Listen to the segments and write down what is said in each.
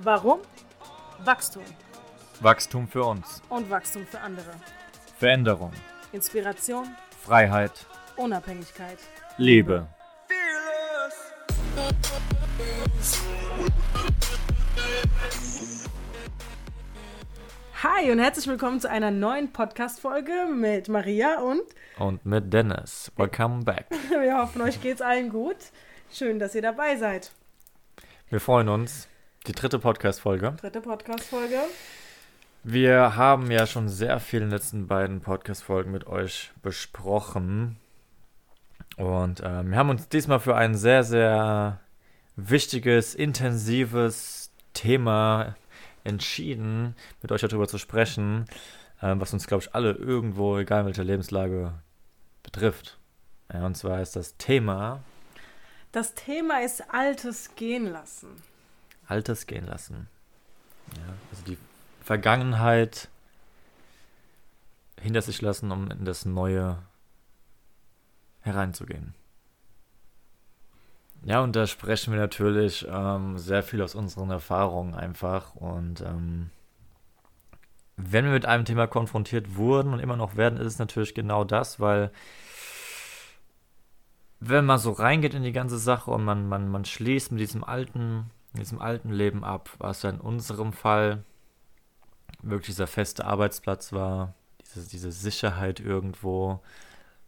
Warum? Wachstum. Wachstum für uns. Und Wachstum für andere. Veränderung. Inspiration. Freiheit. Unabhängigkeit. Liebe. Hi und herzlich willkommen zu einer neuen Podcast-Folge mit Maria und. Und mit Dennis. Welcome back. Wir hoffen, euch geht's allen gut. Schön, dass ihr dabei seid. Wir freuen uns. Die dritte Podcast-Folge. Dritte Podcast-Folge. Wir haben ja schon sehr viel in den letzten beiden Podcast-Folgen mit euch besprochen. Und äh, wir haben uns diesmal für ein sehr, sehr wichtiges, intensives Thema entschieden, mit euch darüber zu sprechen, äh, was uns, glaube ich, alle irgendwo, egal in welcher Lebenslage, betrifft. Ja, und zwar ist das Thema. Das Thema ist Altes gehen lassen. Altes gehen lassen. Ja, also die Vergangenheit hinter sich lassen, um in das Neue hereinzugehen. Ja, und da sprechen wir natürlich ähm, sehr viel aus unseren Erfahrungen einfach. Und ähm, wenn wir mit einem Thema konfrontiert wurden und immer noch werden, ist es natürlich genau das, weil wenn man so reingeht in die ganze Sache und man, man, man schließt mit diesem alten, mit diesem alten Leben ab, was ja in unserem Fall wirklich dieser feste Arbeitsplatz war, diese, diese Sicherheit irgendwo,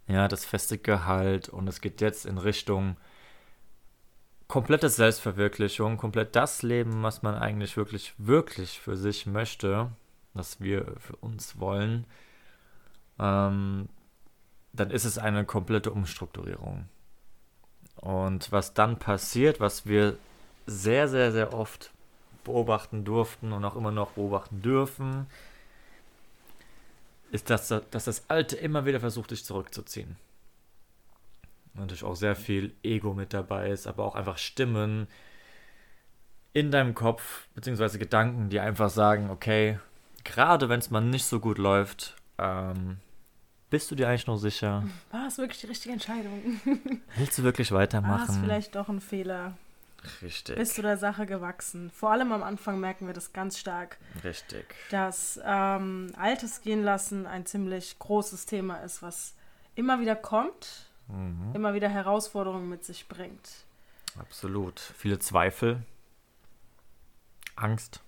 ja, das feste Gehalt und es geht jetzt in Richtung komplette Selbstverwirklichung, komplett das Leben, was man eigentlich wirklich, wirklich für sich möchte, was wir für uns wollen, ähm, dann ist es eine komplette Umstrukturierung. Und was dann passiert, was wir sehr, sehr, sehr oft beobachten durften und auch immer noch beobachten dürfen, ist, dass, dass das Alte immer wieder versucht, dich zurückzuziehen. Natürlich auch sehr viel Ego mit dabei ist, aber auch einfach Stimmen in deinem Kopf, beziehungsweise Gedanken, die einfach sagen, okay, gerade wenn es mal nicht so gut läuft, ähm, bist du dir eigentlich noch sicher? War es wirklich die richtige Entscheidung? Willst du wirklich weitermachen? War es vielleicht doch ein Fehler? Richtig. Bist du der Sache gewachsen? Vor allem am Anfang merken wir das ganz stark. Richtig. Dass ähm, Altes gehen lassen ein ziemlich großes Thema ist, was immer wieder kommt, mhm. immer wieder Herausforderungen mit sich bringt. Absolut. Viele Zweifel, Angst.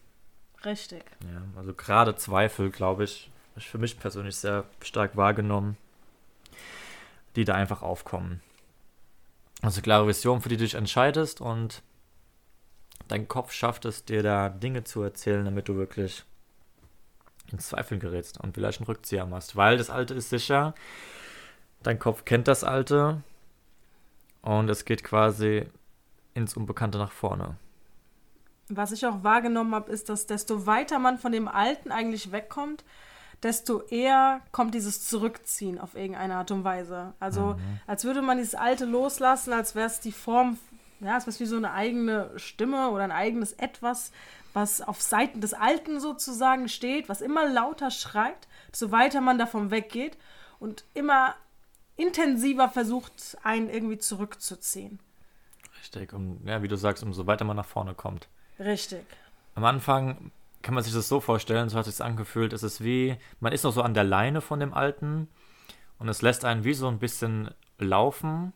Richtig. Ja, also gerade Zweifel, glaube ich, ich für mich persönlich sehr stark wahrgenommen, die da einfach aufkommen. Also klare Vision, für die du dich entscheidest und dein Kopf schafft es dir da Dinge zu erzählen, damit du wirklich in Zweifeln gerätst und vielleicht einen Rückzieher machst, weil das Alte ist sicher, dein Kopf kennt das Alte und es geht quasi ins Unbekannte nach vorne. Was ich auch wahrgenommen habe, ist, dass desto weiter man von dem Alten eigentlich wegkommt, desto eher kommt dieses Zurückziehen auf irgendeine Art und Weise. Also mhm. als würde man dieses Alte loslassen, als wäre es die Form, ja, als wäre es wie so eine eigene Stimme oder ein eigenes Etwas, was auf Seiten des Alten sozusagen steht, was immer lauter schreit, desto weiter man davon weggeht und immer intensiver versucht, einen irgendwie zurückzuziehen. Richtig. Und ja, wie du sagst, umso weiter man nach vorne kommt. Richtig. Am Anfang kann man sich das so vorstellen, so hat es sich angefühlt, es ist wie, man ist noch so an der Leine von dem Alten und es lässt einen wie so ein bisschen laufen,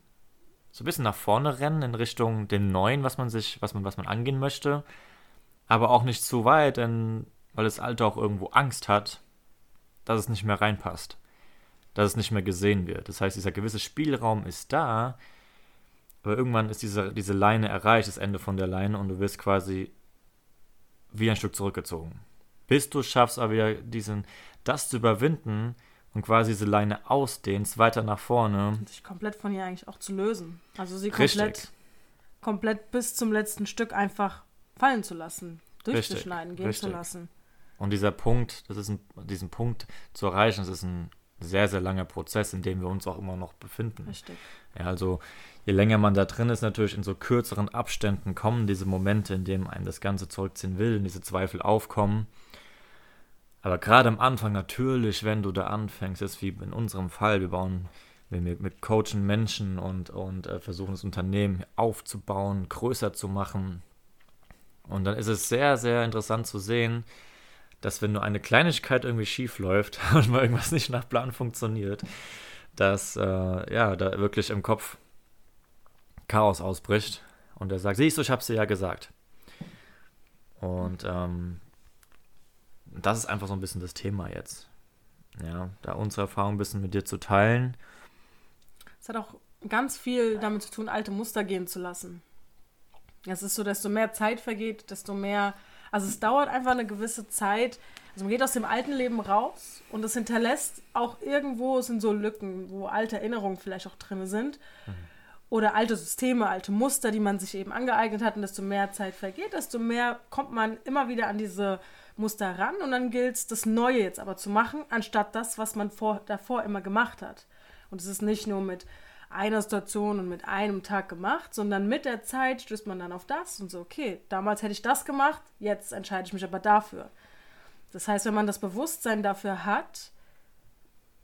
so ein bisschen nach vorne rennen in Richtung dem Neuen, was man sich, was man, was man angehen möchte, aber auch nicht zu weit, denn weil das Alte auch irgendwo Angst hat, dass es nicht mehr reinpasst, dass es nicht mehr gesehen wird. Das heißt, dieser gewisse Spielraum ist da, aber irgendwann ist diese, diese Leine erreicht, das Ende von der Leine und du wirst quasi wie ein Stück zurückgezogen. Bis du schaffst aber wieder diesen, das zu überwinden und quasi diese Leine ausdehnst, weiter nach vorne. Und sich komplett von ihr eigentlich auch zu lösen. Also sie komplett, komplett bis zum letzten Stück einfach fallen zu lassen, durchzuschneiden, Richtig. gehen Richtig. zu lassen. Und dieser Punkt, das ist ein, diesen Punkt zu erreichen, das ist ein sehr, sehr langer Prozess, in dem wir uns auch immer noch befinden. Richtig. Ja, also je länger man da drin ist, natürlich in so kürzeren Abständen kommen diese Momente, in denen einem das Ganze zurückziehen will, diese Zweifel aufkommen. Aber gerade am Anfang natürlich, wenn du da anfängst, ist wie in unserem Fall, wir bauen, wir mit coachen Menschen und, und äh, versuchen das Unternehmen aufzubauen, größer zu machen. Und dann ist es sehr, sehr interessant zu sehen, dass wenn nur eine Kleinigkeit irgendwie schief läuft und mal irgendwas nicht nach Plan funktioniert, dass äh, ja, da wirklich im Kopf Chaos ausbricht. Und er sagt, siehst du, ich hab's dir ja gesagt. Und ähm, das ist einfach so ein bisschen das Thema jetzt. Ja, da unsere Erfahrung ein bisschen mit dir zu teilen. Es hat auch ganz viel damit zu tun, alte Muster gehen zu lassen. Es ist so, desto mehr Zeit vergeht, desto mehr. Also es dauert einfach eine gewisse Zeit. Also man geht aus dem alten Leben raus und es hinterlässt auch irgendwo, es sind so Lücken, wo alte Erinnerungen vielleicht auch drin sind. Mhm. Oder alte Systeme, alte Muster, die man sich eben angeeignet hat. Und desto mehr Zeit vergeht, desto mehr kommt man immer wieder an diese Muster ran. Und dann gilt es, das Neue jetzt aber zu machen, anstatt das, was man vor, davor immer gemacht hat. Und es ist nicht nur mit einer Situation und mit einem Tag gemacht, sondern mit der Zeit stößt man dann auf das und so, okay, damals hätte ich das gemacht, jetzt entscheide ich mich aber dafür. Das heißt, wenn man das Bewusstsein dafür hat,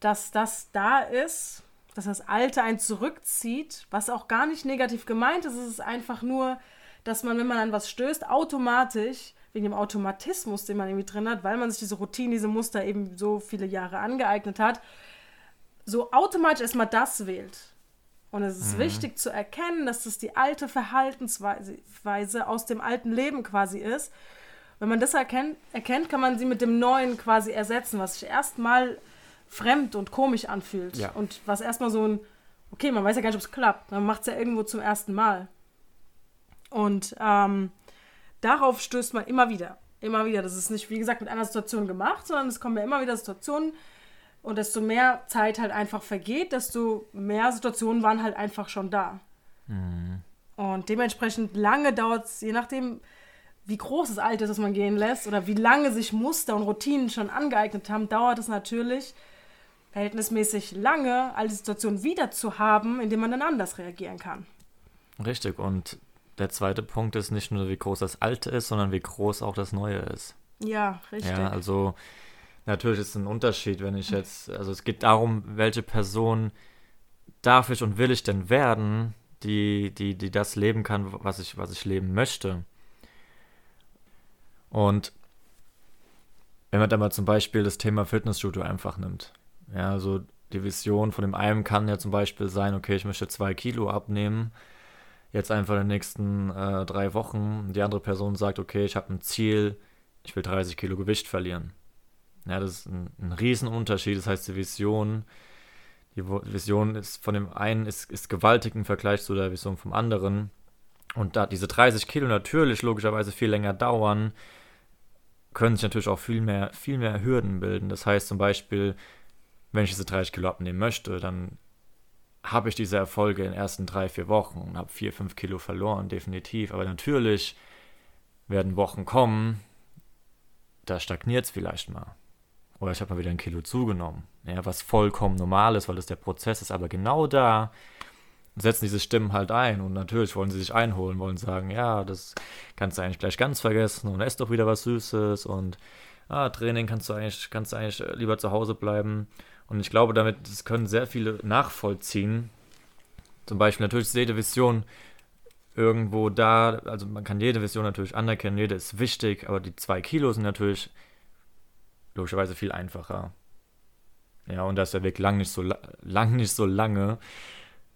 dass das da ist, dass das Alte einen zurückzieht, was auch gar nicht negativ gemeint ist, es ist einfach nur, dass man, wenn man an was stößt, automatisch, wegen dem Automatismus, den man irgendwie drin hat, weil man sich diese Routine, diese Muster eben so viele Jahre angeeignet hat, so automatisch erstmal das wählt. Und es ist mhm. wichtig zu erkennen, dass das die alte Verhaltensweise aus dem alten Leben quasi ist. Wenn man das erkennt, erkennt, kann man sie mit dem Neuen quasi ersetzen, was sich erstmal fremd und komisch anfühlt. Ja. Und was erstmal so ein, okay, man weiß ja gar nicht, ob es klappt. Man macht es ja irgendwo zum ersten Mal. Und ähm, darauf stößt man immer wieder. Immer wieder. Das ist nicht, wie gesagt, mit einer Situation gemacht, sondern es kommen ja immer wieder Situationen, und desto mehr Zeit halt einfach vergeht, desto mehr Situationen waren halt einfach schon da. Mhm. Und dementsprechend lange dauert es, je nachdem, wie groß das Alter ist, das man gehen lässt, oder wie lange sich Muster und Routinen schon angeeignet haben, dauert es natürlich verhältnismäßig lange, all die Situationen wieder zu haben, indem man dann anders reagieren kann. Richtig. Und der zweite Punkt ist nicht nur, wie groß das Alte ist, sondern wie groß auch das Neue ist. Ja, richtig. Ja, also Natürlich ist es ein Unterschied, wenn ich jetzt, also es geht darum, welche Person darf ich und will ich denn werden, die, die, die das leben kann, was ich, was ich leben möchte. Und wenn man da mal zum Beispiel das Thema Fitnessstudio einfach nimmt, ja, also die Vision von dem einen kann ja zum Beispiel sein, okay, ich möchte zwei Kilo abnehmen, jetzt einfach in den nächsten äh, drei Wochen. Die andere Person sagt, okay, ich habe ein Ziel, ich will 30 Kilo Gewicht verlieren. Ja, das ist ein, ein Riesenunterschied. Das heißt, die Vision, die Vision ist von dem einen ist, ist gewaltig im Vergleich zu der Vision vom anderen. Und da diese 30 Kilo natürlich logischerweise viel länger dauern, können sich natürlich auch viel mehr, viel mehr Hürden bilden. Das heißt zum Beispiel, wenn ich diese 30 Kilo abnehmen möchte, dann habe ich diese Erfolge in den ersten drei, vier Wochen und habe vier, fünf Kilo verloren, definitiv. Aber natürlich werden Wochen kommen, da stagniert es vielleicht mal oder ich habe mal wieder ein Kilo zugenommen. Ja, was vollkommen normal ist, weil das der Prozess ist. Aber genau da setzen diese Stimmen halt ein und natürlich wollen sie sich einholen, wollen sagen, ja, das kannst du eigentlich gleich ganz vergessen und ess doch wieder was Süßes und ah, Training kannst du eigentlich, kannst du eigentlich lieber zu Hause bleiben. Und ich glaube, damit das können sehr viele nachvollziehen. Zum Beispiel natürlich ist jede Vision irgendwo da, also man kann jede Vision natürlich anerkennen, jede ist wichtig, aber die zwei Kilo sind natürlich logischerweise viel einfacher. Ja, und da ist der Weg lang nicht so, lang nicht so lange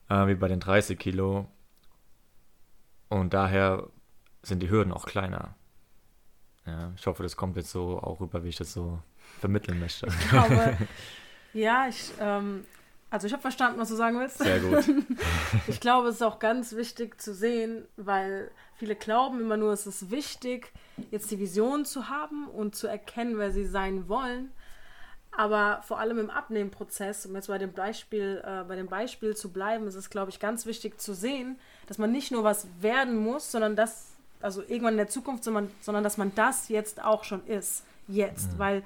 äh, wie bei den 30 Kilo. Und daher sind die Hürden auch kleiner. Ja, ich hoffe, das kommt jetzt so auch rüber, wie ich das so vermitteln möchte. Ich glaube, ja, ich, ähm, also ich habe verstanden, was du sagen willst. Sehr gut. ich glaube, es ist auch ganz wichtig zu sehen, weil viele glauben immer nur, es ist wichtig, jetzt die Vision zu haben und zu erkennen, wer sie sein wollen. Aber vor allem im Abnehmprozess, um jetzt bei dem Beispiel, äh, bei dem Beispiel zu bleiben, ist es, glaube ich, ganz wichtig zu sehen, dass man nicht nur was werden muss, sondern das, also irgendwann in der Zukunft, sondern, sondern dass man das jetzt auch schon ist. Jetzt. Mhm. Weil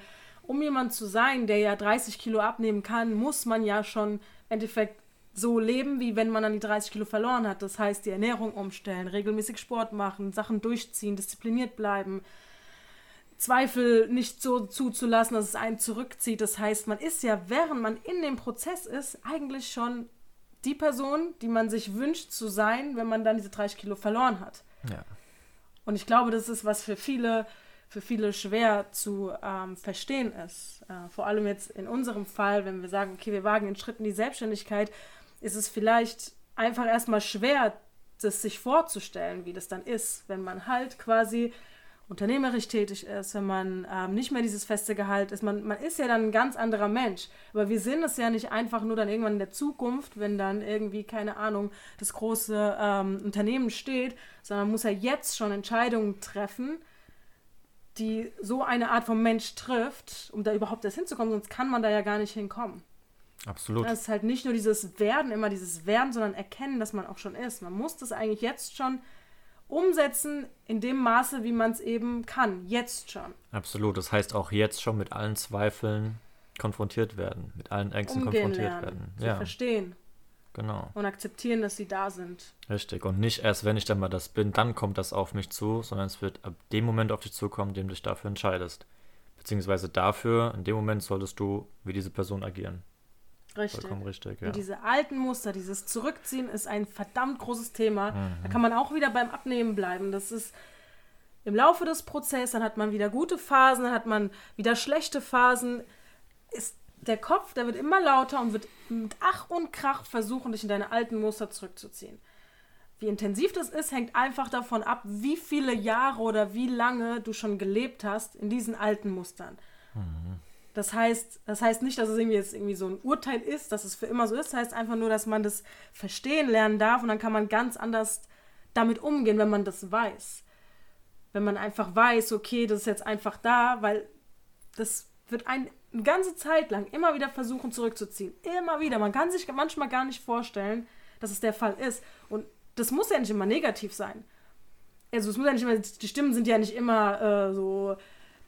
um jemand zu sein, der ja 30 Kilo abnehmen kann, muss man ja schon im Endeffekt so leben, wie wenn man dann die 30 Kilo verloren hat. Das heißt, die Ernährung umstellen, regelmäßig Sport machen, Sachen durchziehen, diszipliniert bleiben, Zweifel nicht so zuzulassen, dass es einen zurückzieht. Das heißt, man ist ja, während man in dem Prozess ist, eigentlich schon die Person, die man sich wünscht zu sein, wenn man dann diese 30 Kilo verloren hat. Ja. Und ich glaube, das ist was für viele, für viele schwer zu ähm, verstehen ist. Äh, vor allem jetzt in unserem Fall, wenn wir sagen, okay, wir wagen einen Schritt in die Selbstständigkeit, ist es vielleicht einfach erstmal schwer, das sich vorzustellen, wie das dann ist, wenn man halt quasi unternehmerisch tätig ist, wenn man ähm, nicht mehr dieses feste Gehalt ist. Man, man ist ja dann ein ganz anderer Mensch. Aber wir sind es ja nicht einfach nur dann irgendwann in der Zukunft, wenn dann irgendwie, keine Ahnung, das große ähm, Unternehmen steht, sondern man muss ja jetzt schon Entscheidungen treffen, die so eine Art von Mensch trifft, um da überhaupt erst hinzukommen, sonst kann man da ja gar nicht hinkommen. Absolut. Das ist halt nicht nur dieses Werden, immer dieses Werden, sondern erkennen, dass man auch schon ist. Man muss das eigentlich jetzt schon umsetzen in dem Maße, wie man es eben kann. Jetzt schon. Absolut. Das heißt auch jetzt schon mit allen Zweifeln konfrontiert werden, mit allen Ängsten Umgehen konfrontiert lernen, werden. Zu Ja, verstehen genau. und akzeptieren, dass sie da sind. Richtig. Und nicht erst, wenn ich dann mal das bin, dann kommt das auf mich zu, sondern es wird ab dem Moment auf dich zukommen, dem du dich dafür entscheidest. Beziehungsweise dafür, in dem Moment solltest du wie diese Person agieren. Richtig. Vollkommen richtig, ja. Und diese alten Muster, dieses Zurückziehen ist ein verdammt großes Thema. Mhm. Da kann man auch wieder beim Abnehmen bleiben. Das ist im Laufe des Prozesses, dann hat man wieder gute Phasen, dann hat man wieder schlechte Phasen. Ist der Kopf, der wird immer lauter und wird mit Ach und Krach versuchen, dich in deine alten Muster zurückzuziehen. Wie intensiv das ist, hängt einfach davon ab, wie viele Jahre oder wie lange du schon gelebt hast in diesen alten Mustern. Das heißt, das heißt nicht, dass es irgendwie jetzt irgendwie so ein Urteil ist, dass es für immer so ist. Das heißt einfach nur, dass man das verstehen lernen darf und dann kann man ganz anders damit umgehen, wenn man das weiß. Wenn man einfach weiß, okay, das ist jetzt einfach da, weil das wird ein, eine ganze Zeit lang immer wieder versuchen zurückzuziehen. Immer wieder. Man kann sich manchmal gar nicht vorstellen, dass es der Fall ist. Und das muss ja nicht immer negativ sein. Also es muss ja nicht immer, die Stimmen sind ja nicht immer äh, so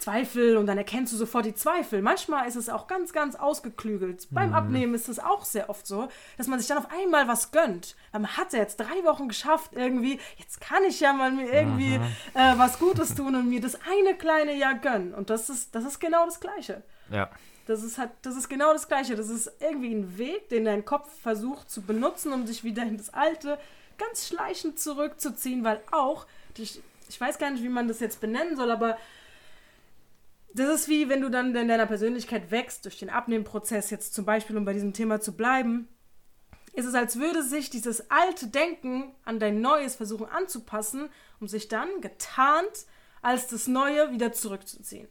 Zweifel und dann erkennst du sofort die Zweifel. Manchmal ist es auch ganz, ganz ausgeklügelt. Beim Abnehmen ist es auch sehr oft so, dass man sich dann auf einmal was gönnt. Man hat es ja jetzt drei Wochen geschafft irgendwie. Jetzt kann ich ja mal mir irgendwie äh, was Gutes tun und mir das eine kleine Jahr gönnen. Und das ist, das ist genau das Gleiche. Ja, Das ist, halt, das ist genau das Gleiche. Das ist irgendwie ein Weg, den dein Kopf versucht zu benutzen, um sich wieder in das Alte ganz schleichend zurückzuziehen, weil auch, ich, ich weiß gar nicht, wie man das jetzt benennen soll, aber das ist wie, wenn du dann in deiner Persönlichkeit wächst, durch den Abnehmprozess jetzt zum Beispiel, um bei diesem Thema zu bleiben, ist es, als würde sich dieses alte Denken an dein Neues versuchen anzupassen, um sich dann getarnt als das Neue wieder zurückzuziehen.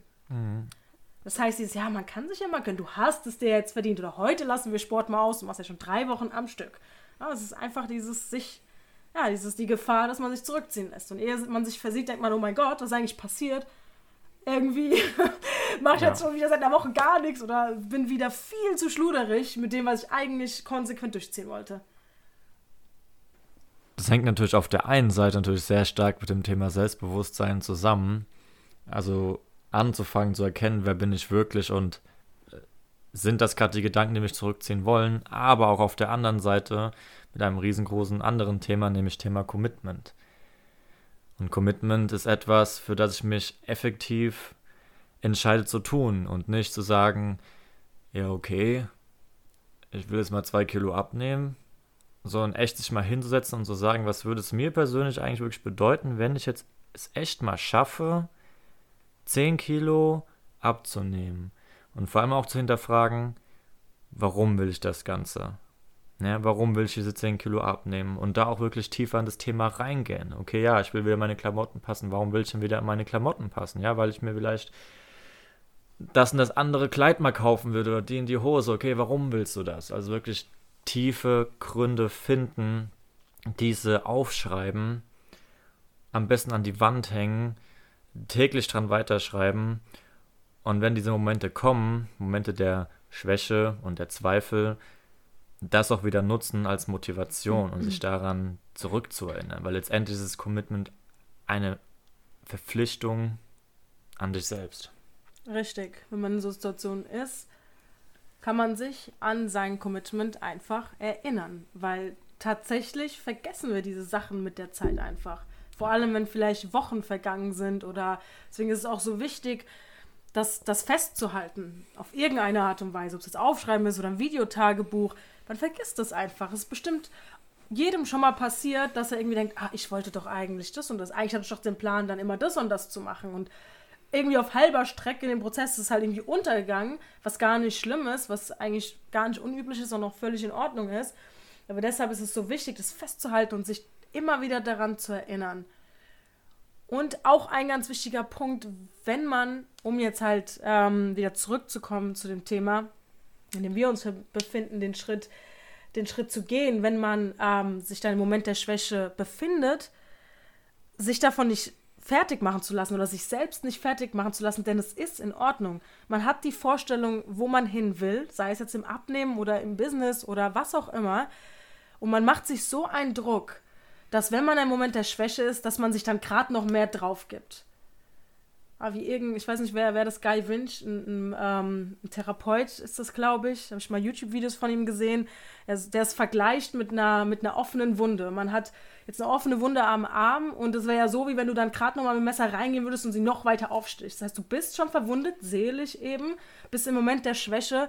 Das heißt, dieses, ja, man kann sich ja mal gönnen, du hast es dir jetzt verdient oder heute lassen wir Sport mal aus, du machst ja schon drei Wochen am Stück. Ja, es ist einfach dieses sich, ja, dieses die Gefahr, dass man sich zurückziehen lässt. Und ehe man sich versieht, denkt man, oh mein Gott, was ist eigentlich passiert? Irgendwie mache ich Ja. jetzt schon wieder seit einer Woche gar nichts oder bin wieder viel zu schluderig mit dem, was ich eigentlich konsequent durchziehen wollte. Das hängt natürlich auf der einen Seite natürlich sehr stark mit dem Thema Selbstbewusstsein zusammen. Also anzufangen zu erkennen, wer bin ich wirklich und äh, sind das gerade die Gedanken, die mich zurückziehen wollen, aber auch auf der anderen Seite mit einem riesengroßen anderen Thema, nämlich Thema Commitment. Und Commitment ist etwas, für das ich mich effektiv entscheide zu tun und nicht zu sagen, ja okay, ich will jetzt mal zwei Kilo abnehmen, sondern echt sich mal hinzusetzen und zu sagen, was würde es mir persönlich eigentlich wirklich bedeuten, wenn ich jetzt es echt mal schaffe, 10 Kilo abzunehmen. Und vor allem auch zu hinterfragen, warum will ich das Ganze? Ja, warum will ich diese 10 Kilo abnehmen? Und da auch wirklich tiefer in das Thema reingehen. Okay, ja, ich will wieder meine Klamotten passen. Warum will ich denn wieder in meine Klamotten passen? Ja, weil ich mir vielleicht das und das andere Kleid mal kaufen würde oder die in die Hose. Okay, warum willst du das? Also wirklich tiefe Gründe finden, diese aufschreiben, am besten an die Wand hängen, täglich dran weiterschreiben. Und wenn diese Momente kommen, Momente der Schwäche und der Zweifel, das auch wieder nutzen als Motivation und sich daran zurückzuerinnern. Weil letztendlich ist das Commitment eine Verpflichtung an dich selbst. Richtig. Wenn man in so Situationen ist, kann man sich an sein Commitment einfach erinnern, weil tatsächlich vergessen wir diese Sachen mit der Zeit einfach. Vor allem, wenn vielleicht Wochen vergangen sind oder deswegen ist es auch so wichtig, das, das festzuhalten, auf irgendeine Art und Weise, ob es jetzt Aufschreiben ist oder ein Videotagebuch, man vergisst das einfach. Es ist bestimmt jedem schon mal passiert, dass er irgendwie denkt, ah, ich wollte doch eigentlich das und das. Eigentlich hatte ich doch den Plan, dann immer das und das zu machen. Und irgendwie auf halber Strecke in dem Prozess ist es halt irgendwie untergegangen, was gar nicht schlimm ist, was eigentlich gar nicht unüblich ist und auch völlig in Ordnung ist. Aber deshalb ist es so wichtig, das festzuhalten und sich immer wieder daran zu erinnern. Und auch ein ganz wichtiger Punkt, wenn man, um jetzt halt ähm, wieder zurückzukommen zu dem Thema, in dem wir uns befinden, den Schritt, den Schritt zu gehen, wenn man ähm, sich da im Moment der Schwäche befindet, sich davon nicht fertig machen zu lassen oder sich selbst nicht fertig machen zu lassen, denn es ist in Ordnung. Man hat die Vorstellung, wo man hin will, sei es jetzt im Abnehmen oder im Business oder was auch immer, und man macht sich so einen Druck, dass wenn man im Moment der Schwäche ist, dass man sich dann gerade noch mehr drauf gibt. Aber wie irgend, ich weiß nicht, wer, wer das Guy Winch, ein, ein, ähm, ein Therapeut ist das, glaube ich. Habe ich mal YouTube-Videos von ihm gesehen. Er, der es vergleicht mit einer, mit einer offenen Wunde. Man hat jetzt eine offene Wunde am Arm und es wäre ja so, wie wenn du dann gerade noch mal mit dem Messer reingehen würdest und sie noch weiter aufstichst. Das heißt, du bist schon verwundet, seelisch eben, bist im Moment der Schwäche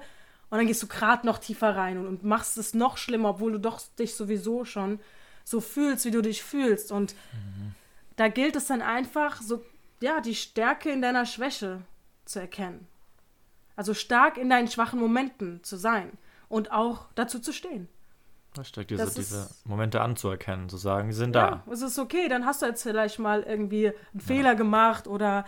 und dann gehst du gerade noch tiefer rein und, und machst es noch schlimmer, obwohl du doch dich sowieso schon so fühlst, wie du dich fühlst. Und mhm. da gilt es dann einfach, so, ja, die Stärke in deiner Schwäche zu erkennen. Also stark in deinen schwachen Momenten zu sein und auch dazu zu stehen. Richtig, diese, diese Momente anzuerkennen, zu sagen, die sind ja, da. Es ist okay, dann hast du jetzt vielleicht mal irgendwie einen ja. Fehler gemacht oder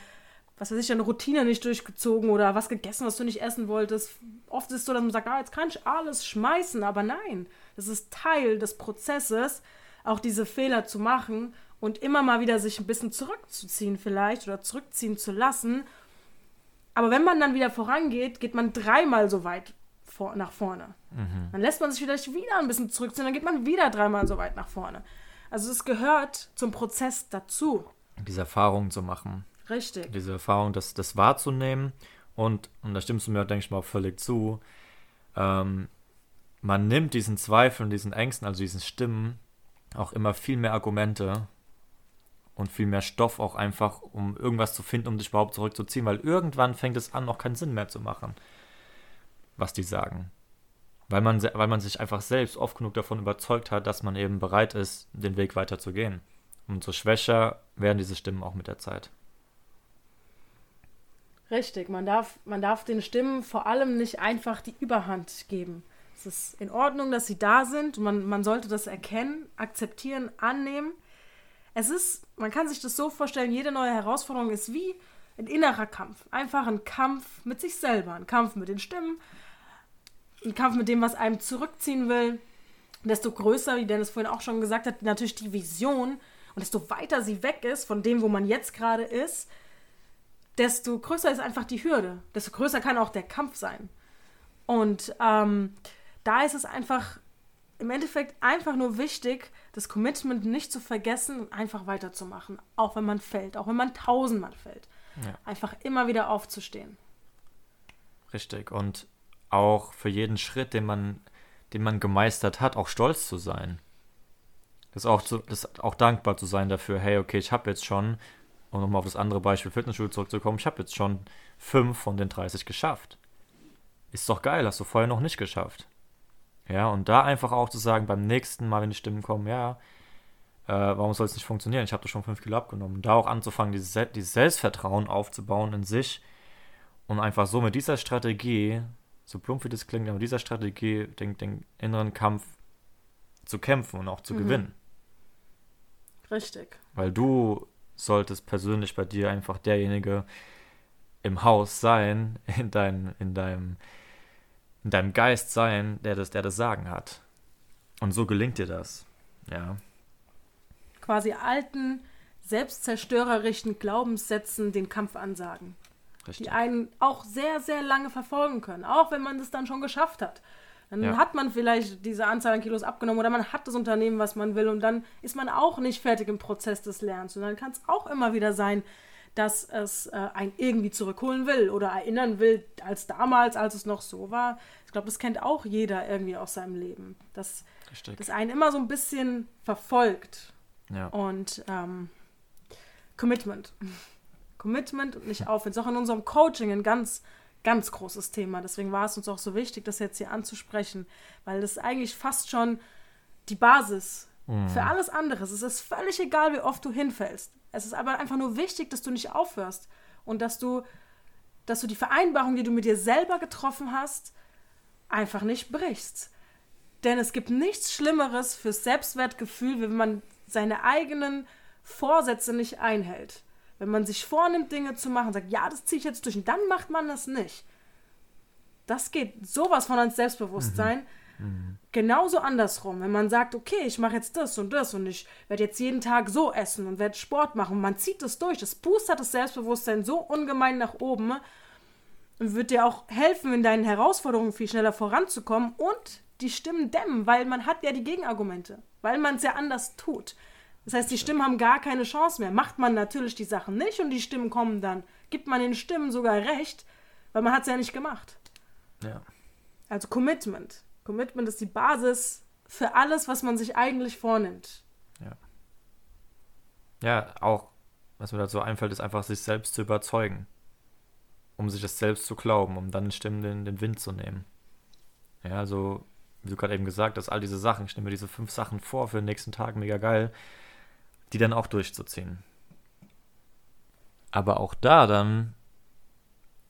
was weiß ich, eine Routine nicht durchgezogen oder was gegessen, was du nicht essen wolltest. Oft ist es so, dass man sagt, ah, jetzt kann ich alles schmeißen, aber nein, das ist Teil des Prozesses, auch diese Fehler zu machen und immer mal wieder sich ein bisschen zurückzuziehen vielleicht oder zurückziehen zu lassen. Aber wenn man dann wieder vorangeht, geht man dreimal so weit vor, nach vorne. Mhm. Dann lässt man sich vielleicht wieder ein bisschen zurückziehen, dann geht man wieder dreimal so weit nach vorne. Also es gehört zum Prozess dazu. Diese Erfahrung zu machen. Richtig. Diese Erfahrung, das, das wahrzunehmen und, und da stimmst du mir, denke ich mal, auch völlig zu, ähm, man nimmt diesen Zweifeln, diesen Ängsten, also diesen Stimmen, auch immer viel mehr Argumente und viel mehr Stoff auch einfach, um irgendwas zu finden, um dich überhaupt zurückzuziehen, weil irgendwann fängt es an, noch keinen Sinn mehr zu machen, was die sagen. Weil man, weil man sich einfach selbst oft genug davon überzeugt hat, dass man eben bereit ist, den Weg weiterzugehen. Umso schwächer werden diese Stimmen auch mit der Zeit. Richtig, man darf, man darf den Stimmen vor allem nicht einfach die Überhand geben. Es ist in Ordnung, dass sie da sind. Man, man sollte das erkennen, akzeptieren, annehmen. Es ist, man kann sich das so vorstellen, jede neue Herausforderung ist wie ein innerer Kampf. Einfach ein Kampf mit sich selber, ein Kampf mit den Stimmen, ein Kampf mit dem, was einem zurückziehen will. Desto größer, wie Dennis vorhin auch schon gesagt hat, natürlich die Vision und desto weiter sie weg ist von dem, wo man jetzt gerade ist, desto größer ist einfach die Hürde. Desto größer kann auch der Kampf sein. Und ähm, da ist es einfach im Endeffekt einfach nur wichtig, das Commitment nicht zu vergessen und einfach weiterzumachen, auch wenn man fällt, auch wenn man tausendmal fällt. Ja. Einfach immer wieder aufzustehen. Richtig. Und auch für jeden Schritt, den man, den man gemeistert hat, auch stolz zu sein. Das auch, zu, das auch dankbar zu sein dafür, hey, okay, ich habe jetzt schon, um nochmal auf das andere Beispiel Fitnessstudio zurückzukommen, ich habe jetzt schon fünf von den 30 geschafft. Ist doch geil, hast du vorher noch nicht geschafft. Ja, und da einfach auch zu sagen, beim nächsten Mal, wenn die Stimmen kommen, ja, äh, warum soll es nicht funktionieren? Ich habe da schon 5 Kilo abgenommen. Da auch anzufangen, dieses, dieses Selbstvertrauen aufzubauen in sich und einfach so mit dieser Strategie, so plump wie das klingt, aber dieser Strategie den, den inneren Kampf zu kämpfen und auch zu mhm. gewinnen. Richtig. Weil du solltest persönlich bei dir einfach derjenige im Haus sein, in, dein, in deinem in deinem Geist sein, der das, der das Sagen hat. Und so gelingt dir das. Ja. Quasi alten, selbstzerstörerischen Glaubenssätzen den Kampf ansagen. Richtig. Die einen auch sehr, sehr lange verfolgen können, auch wenn man das dann schon geschafft hat. Dann ja. hat man vielleicht diese Anzahl an Kilos abgenommen oder man hat das Unternehmen, was man will und dann ist man auch nicht fertig im Prozess des Lernens. Und dann kann es auch immer wieder sein, dass es äh, einen irgendwie zurückholen will oder erinnern will, als damals, als es noch so war. Ich glaube, das kennt auch jeder irgendwie aus seinem Leben. Dass das einen immer so ein bisschen verfolgt. Ja. Und ähm, Commitment. Commitment und nicht aufhören. Ist auch in unserem Coaching ein ganz, ganz großes Thema. Deswegen war es uns auch so wichtig, das jetzt hier anzusprechen, weil das eigentlich fast schon die Basis mhm. für alles andere. Es ist völlig egal, wie oft du hinfällst. Es ist aber einfach nur wichtig, dass du nicht aufhörst und dass du, dass du die Vereinbarung, die du mit dir selber getroffen hast, einfach nicht brichst. Denn es gibt nichts Schlimmeres fürs Selbstwertgefühl, wenn man seine eigenen Vorsätze nicht einhält. Wenn man sich vornimmt, Dinge zu machen, sagt, ja, das ziehe ich jetzt durch und dann macht man das nicht. Das geht sowas von ans Selbstbewusstsein. Mhm. Mhm. Genauso andersrum, wenn man sagt, okay, ich mache jetzt das und das und ich werde jetzt jeden Tag so essen und werde Sport machen, man zieht das durch, das boostert das Selbstbewusstsein so ungemein nach oben und wird dir auch helfen, in deinen Herausforderungen viel schneller voranzukommen und die Stimmen dämmen, weil man hat ja die Gegenargumente, weil man es ja anders tut. Das heißt, die Stimmen haben gar keine Chance mehr. Macht man natürlich die Sachen nicht und die Stimmen kommen dann, gibt man den Stimmen sogar recht, weil man hat es ja nicht gemacht. Ja. Also Commitment. Commitment ist die Basis für alles, was man sich eigentlich vornimmt. Ja. Ja, auch, was mir dazu einfällt, ist einfach, sich selbst zu überzeugen. Um sich das selbst zu glauben, um dann Stimmen den, den Wind zu nehmen. Ja, also, wie du gerade eben gesagt hast, all diese Sachen, ich nehme mir diese fünf Sachen vor für den nächsten Tag, mega geil, die dann auch durchzuziehen. Aber auch da dann,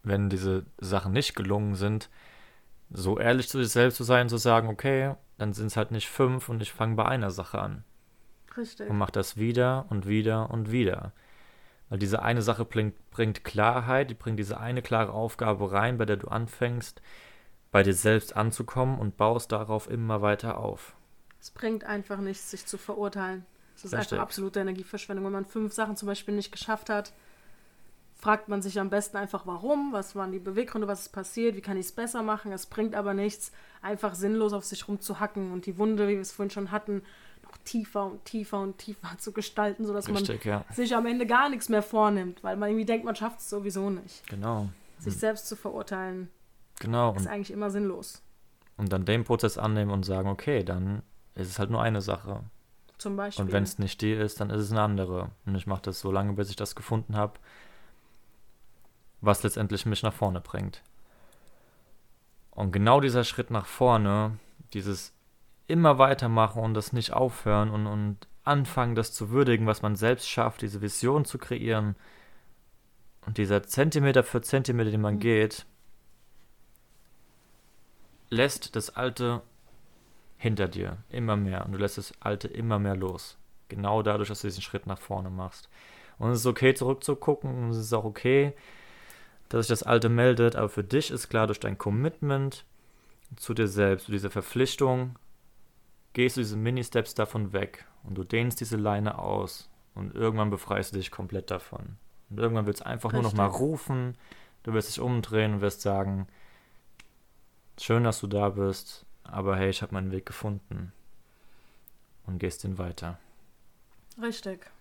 wenn diese Sachen nicht gelungen sind, so ehrlich zu sich selbst zu sein, zu sagen, okay, dann sind es halt nicht fünf und ich fange bei einer Sache an. Richtig. Und mach das wieder und wieder und wieder. Weil diese eine Sache bringt, bringt Klarheit, die bringt diese eine klare Aufgabe rein, bei der du anfängst, bei dir selbst anzukommen und baust darauf immer weiter auf. Es bringt einfach nichts, sich zu verurteilen. Es ist Richtig. einfach absolute Energieverschwendung. Wenn man fünf Sachen zum Beispiel nicht geschafft hat, fragt man sich am besten einfach, warum, was waren die Beweggründe, was ist passiert, wie kann ich es besser machen. Es bringt aber nichts, einfach sinnlos auf sich rumzuhacken und die Wunde, wie wir es vorhin schon hatten, noch tiefer und tiefer und tiefer zu gestalten, sodass Richtig, man ja. sich am Ende gar nichts mehr vornimmt, weil man irgendwie denkt, man schafft es sowieso nicht. Genau. Sich hm. selbst zu verurteilen, genau. ist eigentlich immer sinnlos. Und dann den Prozess annehmen und sagen, okay, dann ist es halt nur eine Sache. Zum Beispiel. Und wenn es nicht die ist, dann ist es eine andere. Und ich mache das so lange, bis ich das gefunden habe, was letztendlich mich nach vorne bringt. Und genau dieser Schritt nach vorne, dieses immer weitermachen und das nicht aufhören und, und anfangen, das zu würdigen, was man selbst schafft, diese Vision zu kreieren und dieser Zentimeter für Zentimeter, den man mhm. geht, lässt das Alte hinter dir immer mehr und du lässt das Alte immer mehr los. Genau dadurch, dass du diesen Schritt nach vorne machst. Und es ist okay, zurückzugucken und es ist auch okay, dass sich das Alte meldet, aber für dich ist klar, durch dein Commitment zu dir selbst, zu dieser Verpflichtung, gehst du diese Mini-Steps davon weg und du dehnst diese Leine aus und irgendwann befreist du dich komplett davon. Und irgendwann willst du einfach Richtig. nur noch mal rufen, du wirst dich umdrehen und wirst sagen, schön, dass du da bist, aber hey, ich habe meinen Weg gefunden und gehst den weiter. Richtig.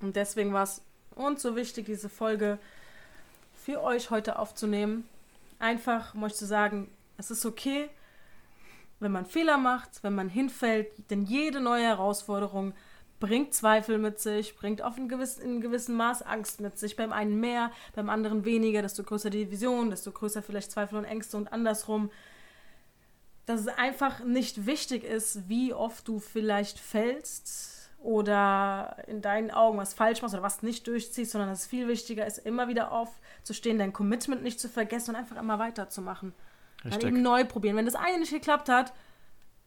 Und deswegen war es uns so wichtig, diese Folge für euch heute aufzunehmen. Einfach, um euch zu sagen, es ist okay, wenn man Fehler macht, wenn man hinfällt, denn jede neue Herausforderung bringt Zweifel mit sich, bringt auf ein gewiss, in gewissem Maß Angst mit sich. Beim einen mehr, beim anderen weniger. Desto größer die Vision, desto größer vielleicht Zweifel und Ängste und andersrum. Dass es einfach nicht wichtig ist, wie oft du vielleicht fällst, oder in deinen Augen was falsch machst oder was nicht durchziehst, sondern dass es viel wichtiger ist, immer wieder aufzustehen, dein Commitment nicht zu vergessen und einfach immer weiterzumachen. Richtig. Dann eben neu probieren. Wenn das eine nicht geklappt hat,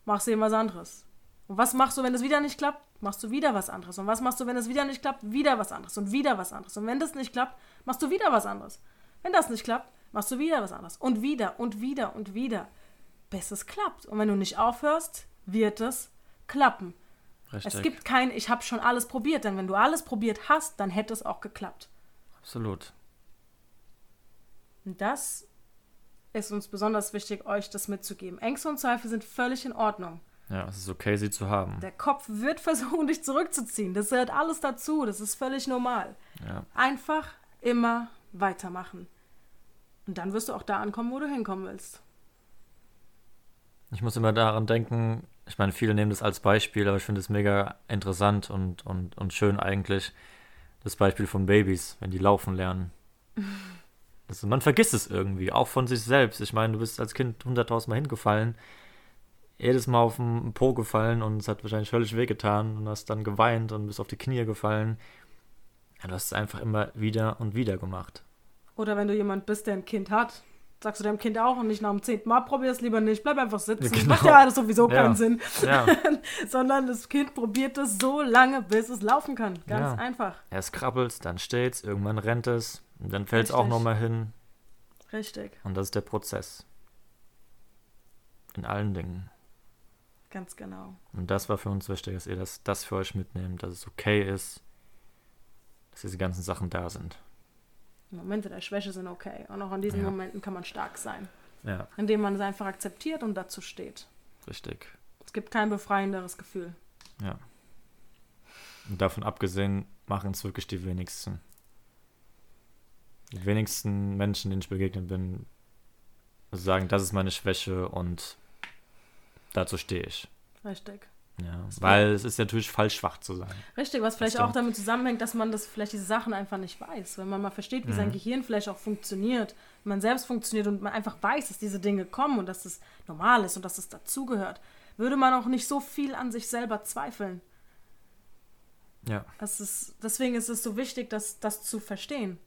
machst du eben was anderes. Und was machst du, wenn das wieder nicht klappt? Machst du wieder was anderes. Und was machst du, wenn es wieder nicht klappt? Wieder was anderes. Und wieder was anderes. Und wenn das nicht klappt, machst du wieder was anderes. Wenn das nicht klappt, machst du wieder was anderes. Und wieder und wieder und wieder. Bis es klappt. Und wenn du nicht aufhörst, wird es klappen. Richtig. Es gibt kein, ich habe schon alles probiert, denn wenn du alles probiert hast, dann hätte es auch geklappt. Absolut. Und das ist uns besonders wichtig, euch das mitzugeben. Ängste und Zweifel sind völlig in Ordnung. Ja, es ist okay, sie zu haben. Der Kopf wird versuchen, dich zurückzuziehen. Das gehört alles dazu. Das ist völlig normal. Ja. Einfach immer weitermachen. Und dann wirst du auch da ankommen, wo du hinkommen willst. Ich muss immer daran denken, ich meine, viele nehmen das als Beispiel, aber ich finde es mega interessant und, und, und schön eigentlich. Das Beispiel von Babys, wenn die laufen lernen. Also man vergisst es irgendwie, auch von sich selbst. Ich meine, du bist als Kind hunderttausendmal hingefallen. jedes Mal auf den Po gefallen und es hat wahrscheinlich völlig wehgetan und hast dann geweint und bist auf die Knie gefallen. Ja, du hast es einfach immer wieder und wieder gemacht. Oder wenn du jemand bist, der ein Kind hat, sagst du deinem Kind auch und nicht nach dem zehnten Mal, probier es lieber nicht, bleib einfach sitzen. Genau. Macht ja alles sowieso ja. keinen Sinn. Ja. Sondern das Kind probiert es so lange, bis es laufen kann. Ganz ja. einfach. Erst krabbelt dann steht's, irgendwann rennt es, und dann fällt es auch nochmal hin. Richtig. Und das ist der Prozess. In allen Dingen. Ganz genau. Und das war für uns wichtig, dass ihr das, das für euch mitnehmt, dass es okay ist, dass diese ganzen Sachen da sind. Momente der Schwäche sind okay. Und auch in diesen ja. Momenten kann man stark sein. Ja. Indem man es einfach akzeptiert und dazu steht. Richtig. Es gibt kein befreienderes Gefühl. Ja. Und davon abgesehen machen es wirklich die wenigsten. Die wenigsten Menschen, denen ich begegnet bin, sagen, das ist meine Schwäche und dazu stehe ich. Richtig. Ja, weil es ist natürlich falsch, schwach zu sein. Richtig, was vielleicht auch damit zusammenhängt, dass man das vielleicht diese Sachen einfach nicht weiß. Wenn man mal versteht, wie mhm. sein Gehirn vielleicht auch funktioniert, wenn man selbst funktioniert und man einfach weiß, dass diese Dinge kommen und dass es normal ist und dass es dazugehört, würde man auch nicht so viel an sich selber zweifeln. Ja. Das ist, deswegen ist es so wichtig, das, das zu verstehen.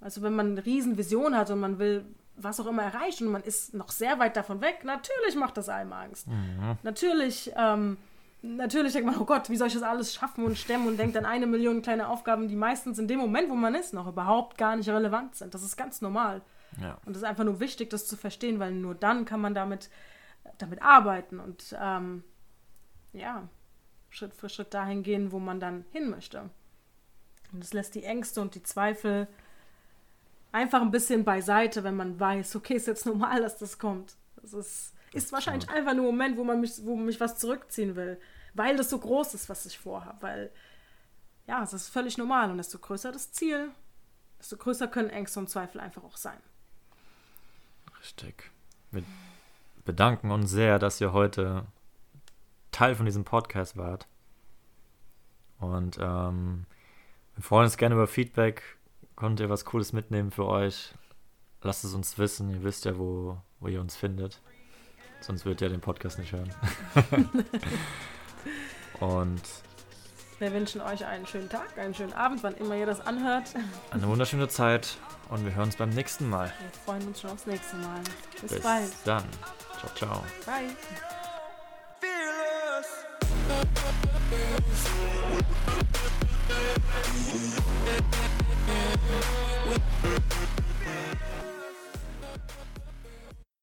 Also wenn man eine Riesenvision hat und man will was auch immer erreichen und man ist noch sehr weit davon weg, natürlich macht das einem Angst. Mhm. Natürlich, ähm, natürlich denkt man, oh Gott, wie soll ich das alles schaffen und stemmen und denkt an eine Million kleine Aufgaben, die meistens in dem Moment, wo man ist, noch überhaupt gar nicht relevant sind. Das ist ganz normal. Ja. Und es ist einfach nur wichtig, das zu verstehen, weil nur dann kann man damit, damit arbeiten und ähm, ja, Schritt für Schritt dahin gehen, wo man dann hin möchte. Und es lässt die Ängste und die Zweifel einfach ein bisschen beiseite, wenn man weiß, okay, ist jetzt normal, dass das kommt. Das ist, ist wahrscheinlich einfach nur ein Moment, wo man mich, wo mich was zurückziehen will, weil das so groß ist, was ich vorhabe. Weil, ja, es ist völlig normal und desto größer das Ziel, desto größer können Ängste und Zweifel einfach auch sein. Richtig. Wir bedanken uns sehr, dass ihr heute Teil von diesem Podcast wart. Und ähm, wir freuen uns gerne über Feedback Konntet ihr was Cooles mitnehmen für euch? Lasst es uns wissen. Ihr wisst ja, wo, wo ihr uns findet. Sonst würdet ihr den Podcast nicht hören. Und wir wünschen euch einen schönen Tag, einen schönen Abend, wann immer ihr das anhört. Eine wunderschöne Zeit und wir hören uns beim nächsten Mal. Wir freuen uns schon aufs nächste Mal. Bis, Bis bald. dann. Ciao, ciao. Bye. Fearless. We're